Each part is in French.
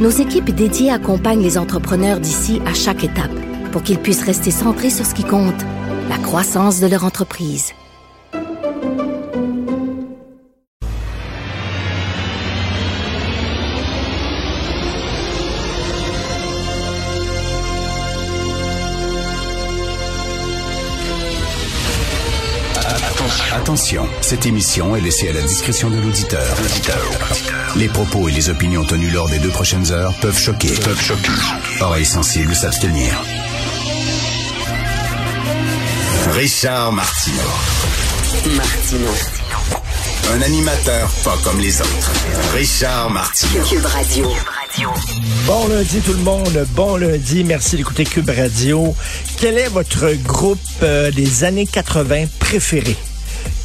nos équipes dédiées accompagnent les entrepreneurs d'ici à chaque étape pour qu'ils puissent rester centrés sur ce qui compte, la croissance de leur entreprise. Attention, cette émission est laissée à la discrétion de l'auditeur. Les propos et les opinions tenues lors des deux prochaines heures peuvent choquer. Peuvent choquer. Oreilles sensibles s'abstenir. Richard Martineau. Martino. Un animateur pas comme les autres. Richard Martineau. Cube Radio. Bon lundi tout le monde, bon lundi, merci d'écouter Cube Radio. Quel est votre groupe euh, des années 80 préféré?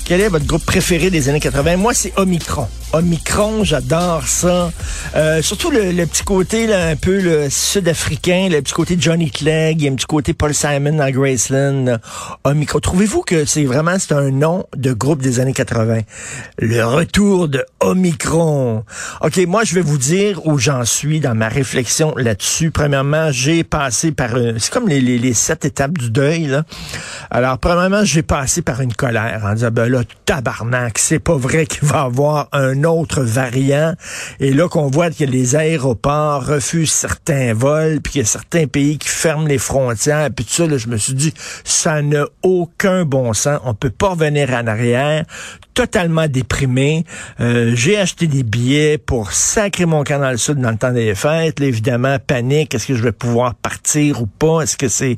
Quel est votre groupe préféré des années 80? Moi, c'est Omicron. Omicron, j'adore ça. Euh, surtout le, le, petit côté là, un peu le sud-africain, le petit côté Johnny Clegg, il y a un petit côté Paul Simon dans Graceland. Omicron. Trouvez-vous que c'est vraiment c'est un nom de groupe des années 80? Le retour de Omicron. OK, moi je vais vous dire où j'en suis dans ma réflexion là-dessus. Premièrement, j'ai passé par un, c'est comme les, les, sept étapes du deuil là. Alors premièrement, j'ai passé par une colère en disant ben là tabarnak, c'est pas vrai qu'il va avoir un autre variant. Et là qu'on voit que les aéroports refusent certains vols, puis qu'il y a certains pays qui ferment les frontières, puis tout ça, je me suis dit, ça n'a aucun bon sens. On peut pas revenir en arrière totalement déprimé. Euh, j'ai acheté des billets pour sacrer mon le sud dans le temps des fêtes. Là, évidemment, panique. Est-ce que je vais pouvoir partir ou pas? Est-ce que c'est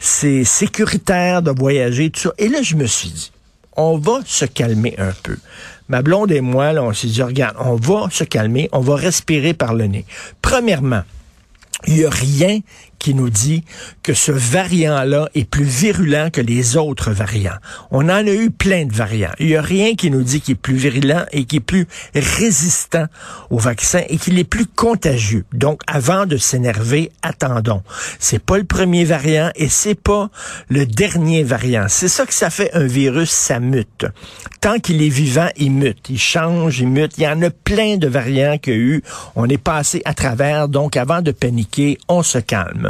c'est sécuritaire de voyager? Tout ça. Et là, je me suis dit, on va se calmer un peu. Ma blonde et moi, on s'est dit, regarde, on va se calmer, on va respirer par le nez. Premièrement, il n'y a rien qui nous dit que ce variant-là est plus virulent que les autres variants. On en a eu plein de variants. Il n'y a rien qui nous dit qu'il est plus virulent et qu'il est plus résistant au vaccin et qu'il est plus contagieux. Donc, avant de s'énerver, attendons. C'est pas le premier variant et c'est pas le dernier variant. C'est ça que ça fait un virus, ça mute. Tant qu'il est vivant, il mute. Il change, il mute. Il y en a plein de variants qu'il y a eu. On est passé à travers. Donc, avant de paniquer, on se calme.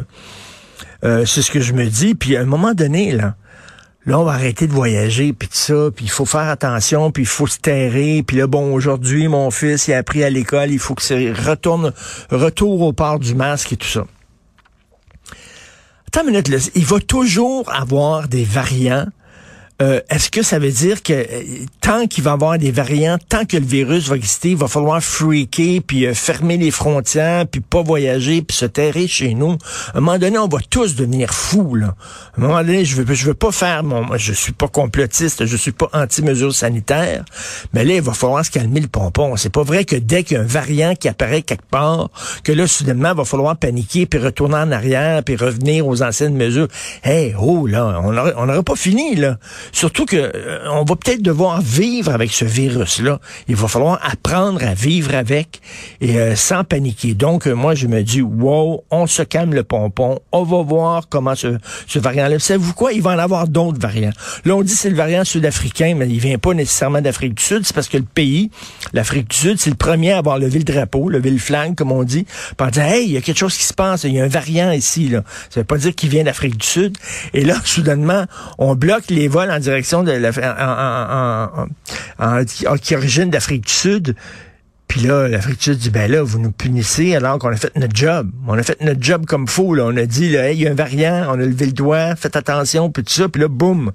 Euh, c'est ce que je me dis. Puis à un moment donné, là, là, on va arrêter de voyager, puis tout ça, puis il faut faire attention, puis il faut se terrer. Puis là, bon, aujourd'hui, mon fils, il a appris à l'école, il faut que ça retourne, retour au port du masque et tout ça. Attends une minute, là, il va toujours avoir des variants euh, est-ce que ça veut dire que euh, tant qu'il va y avoir des variants, tant que le virus va exister, il va falloir freaker, puis euh, fermer les frontières, puis pas voyager, puis se terrer chez nous? À un moment donné, on va tous devenir fous, là. À un moment donné, je veux, je veux pas faire mon... Je suis pas complotiste, je suis pas anti-mesures sanitaires, mais là, il va falloir se calmer le pompon. C'est pas vrai que dès qu'il y a un variant qui apparaît quelque part, que là, soudainement, il va falloir paniquer, puis retourner en arrière, puis revenir aux anciennes mesures. Hey, oh, là, on n'aurait pas fini, là. Surtout que euh, on va peut-être devoir vivre avec ce virus-là. Il va falloir apprendre à vivre avec et euh, sans paniquer. Donc, euh, moi, je me dis, wow, on se calme le pompon. On va voir comment ce, variant-là. Savez-vous quoi? Il va en avoir d'autres variants. Là, on dit c'est le variant sud-africain, mais il vient pas nécessairement d'Afrique du Sud. C'est parce que le pays, l'Afrique du Sud, c'est le premier à avoir levé le drapeau, levé le flag, comme on dit, pour dire, hey, il y a quelque chose qui se passe. Il y a un variant ici, là. Ça veut pas dire qu'il vient d'Afrique du Sud. Et là, soudainement, on bloque les vols direction de qui origine d'Afrique du Sud. Puis là, l'Afrique du Sud dit, ben là, vous nous punissez alors qu'on a fait notre job. On a fait notre job comme faux. Là. On a dit, là, il y a un variant, on a levé le doigt, faites attention, puis tout ça. Puis là, boum,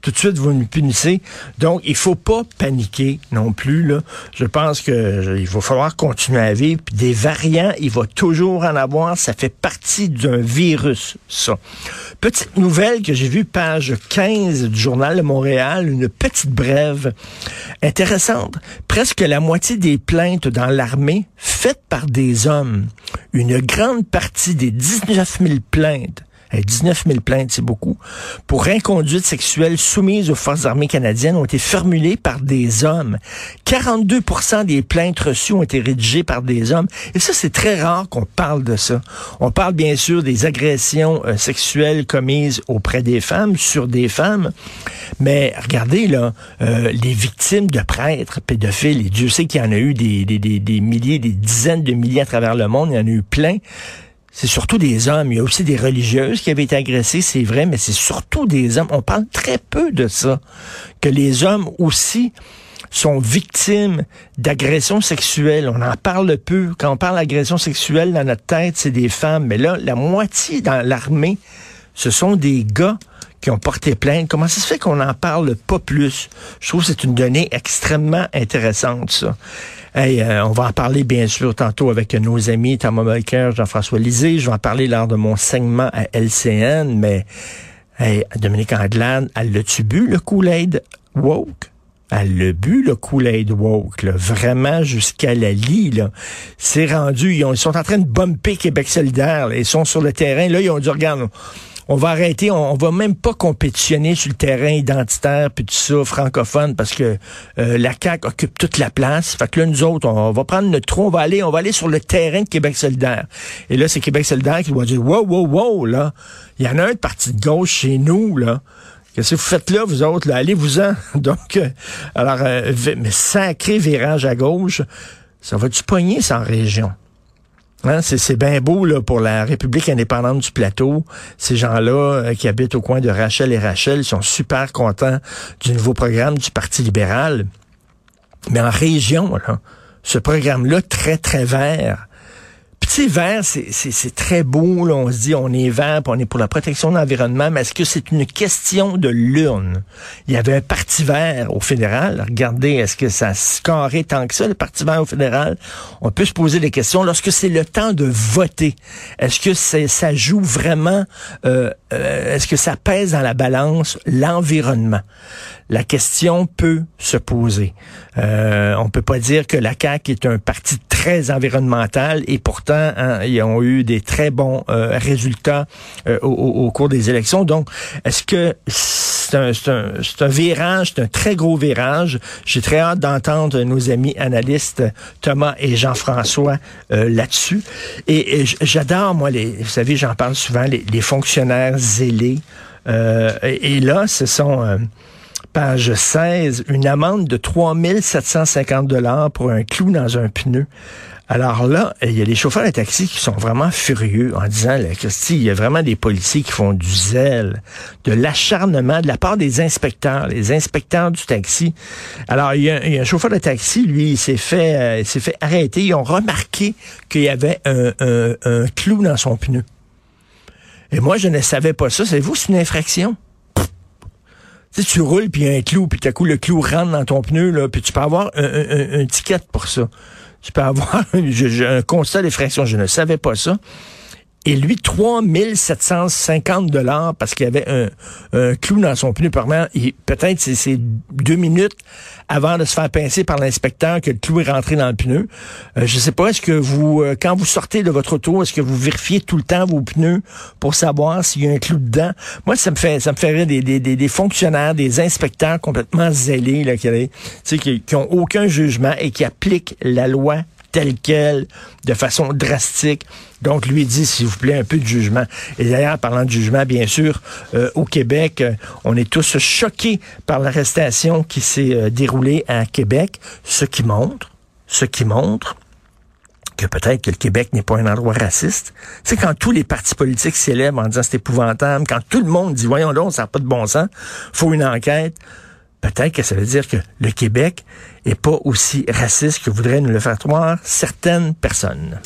tout de suite, vous nous punissez. Donc, il faut pas paniquer non plus. Là. Je pense que il va falloir continuer à vivre. Des variants, il va toujours en avoir. Ça fait partie d'un virus, ça. Petite nouvelle que j'ai vue, page 15 du Journal de Montréal, une petite brève intéressante. Presque la moitié des plaintes dans l'armée faites par des hommes. Une grande partie des 19 000 plaintes 19 000 plaintes, c'est beaucoup, pour inconduite sexuelle soumise aux forces armées canadiennes ont été formulées par des hommes. 42% des plaintes reçues ont été rédigées par des hommes. Et ça, c'est très rare qu'on parle de ça. On parle bien sûr des agressions euh, sexuelles commises auprès des femmes, sur des femmes. Mais regardez, là, euh, les victimes de prêtres pédophiles, et Dieu sait qu'il y en a eu des milliers, des dizaines de milliers à travers le monde, il y en a eu plein c'est surtout des hommes. Il y a aussi des religieuses qui avaient été agressées, c'est vrai, mais c'est surtout des hommes. On parle très peu de ça. Que les hommes aussi sont victimes d'agressions sexuelles. On en parle peu. Quand on parle d'agression sexuelle dans notre tête, c'est des femmes. Mais là, la moitié dans l'armée, ce sont des gars qui ont porté plainte. Comment ça se fait qu'on n'en parle pas plus? Je trouve que c'est une donnée extrêmement intéressante, ça. Hey, euh, on va en parler bien sûr tantôt avec nos amis Thomas Mulcair, Jean-François Lisée. Je vais en parler lors de mon segment à LCN, mais hey, Dominique Anglade, elle l'a-tu bu le Kool-Aid woke? Elle l'a bu, le Kool-Aid woke, vraiment jusqu'à la lie. Là. C'est rendu, ils, sont en train de bumper Québec solidaire. Ils sont sur le terrain. Là, ils ont dit, regarde, on va arrêter, on, va même pas compétitionner sur le terrain identitaire puis tout ça francophone parce que euh, la CAQ occupe toute la place. Fait que là nous autres, on, va prendre notre trou, on va aller, on va aller sur le terrain de Québec solidaire. Et là c'est Québec solidaire qui va dire wow wow wow là, il y en a un de parti de gauche chez nous là. Qu'est-ce que vous faites là, vous autres? Là? Allez-vous-en. Donc, euh, alors, euh, mais sacré virage à gauche, ça va-tu pogner sans région? Hein, c'est bien beau là, pour la République indépendante du plateau. Ces gens-là euh, qui habitent au coin de Rachel et Rachel sont super contents du nouveau programme du Parti libéral. Mais en région, ce programme-là, très, très vert, sais, vert, c'est très beau, là, on se dit on est vert, on est pour la protection de l'environnement, mais est-ce que c'est une question de l'urne? Il y avait un parti vert au fédéral. Regardez, est-ce que ça scorait tant que ça, le parti vert au fédéral? On peut se poser des questions. Lorsque c'est le temps de voter, est-ce que ça joue vraiment, euh, euh, est-ce que ça pèse dans la balance l'environnement? La question peut se poser. Euh, on peut pas dire que la CAQ est un parti très environnemental et pourtant hein, ils ont eu des très bons euh, résultats euh, au, cours des élections. Donc, est-ce que c'est un, virage, c'est un très gros virage? J'ai très hâte d'entendre nos amis analystes Thomas et Jean-François euh, là-dessus. Et, j'adore, moi, les, vous savez, j'en parle souvent, les, fonctionnaires zélés. Et, et, là, ce sont page 16, une amende de 3750 dollars pour un clou dans un pneu. Alors là, il y a des chauffeurs de taxi qui sont vraiment furieux en disant, là, Christy, il y a vraiment des policiers qui font du zèle, de l'acharnement de la part des inspecteurs, les inspecteurs du taxi. Alors, il y a, un chauffeur de taxi, lui, il s'est fait, euh, fait arrêter. Ils ont remarqué qu'il y avait un, un clou dans son pneu. Et moi, je ne savais pas ça. Savez-vous, c'est une infraction? Si tu roules, puis il y a un clou, puis tout à coup, le clou rentre dans ton pneu, là, puis tu peux avoir un, un, un, ticket pour ça. Tu peux avoir un, constat d'effraction. Je ne savais pas ça. Et lui, 3750 dollars parce qu'il avait un, clou dans son pneu. Peut-être c'est deux minutes avant de se faire pincer par l'inspecteur que le clou est rentré dans le pneu. Euh, je sais pas, est-ce que vous, euh, quand vous sortez de votre auto, est-ce que vous vérifiez tout le temps vos pneus pour savoir s'il y a un clou dedans? Moi, ça me fait ça me rire des, des, des, fonctionnaires, des inspecteurs complètement zélés, là, qui, qui, qui ont aucun jugement et qui appliquent la loi telle quelle, de façon drastique. Donc, lui dit, s'il vous plaît, un peu de jugement. Et d'ailleurs, parlant de jugement, bien sûr, euh, au Québec, euh, on est tous choqués par l'arrestation qui s'est euh, déroulée à Québec, ce qui montre, ce qui montre que peut-être que le Québec n'est pas un endroit raciste. C'est quand tous les partis politiques s'élèvent en disant c'est épouvantable, quand tout le monde dit voyons donc, ça n'a pas de bon sens, faut une enquête peut-être que ça veut dire que le Québec est pas aussi raciste que voudraient nous le faire croire certaines personnes.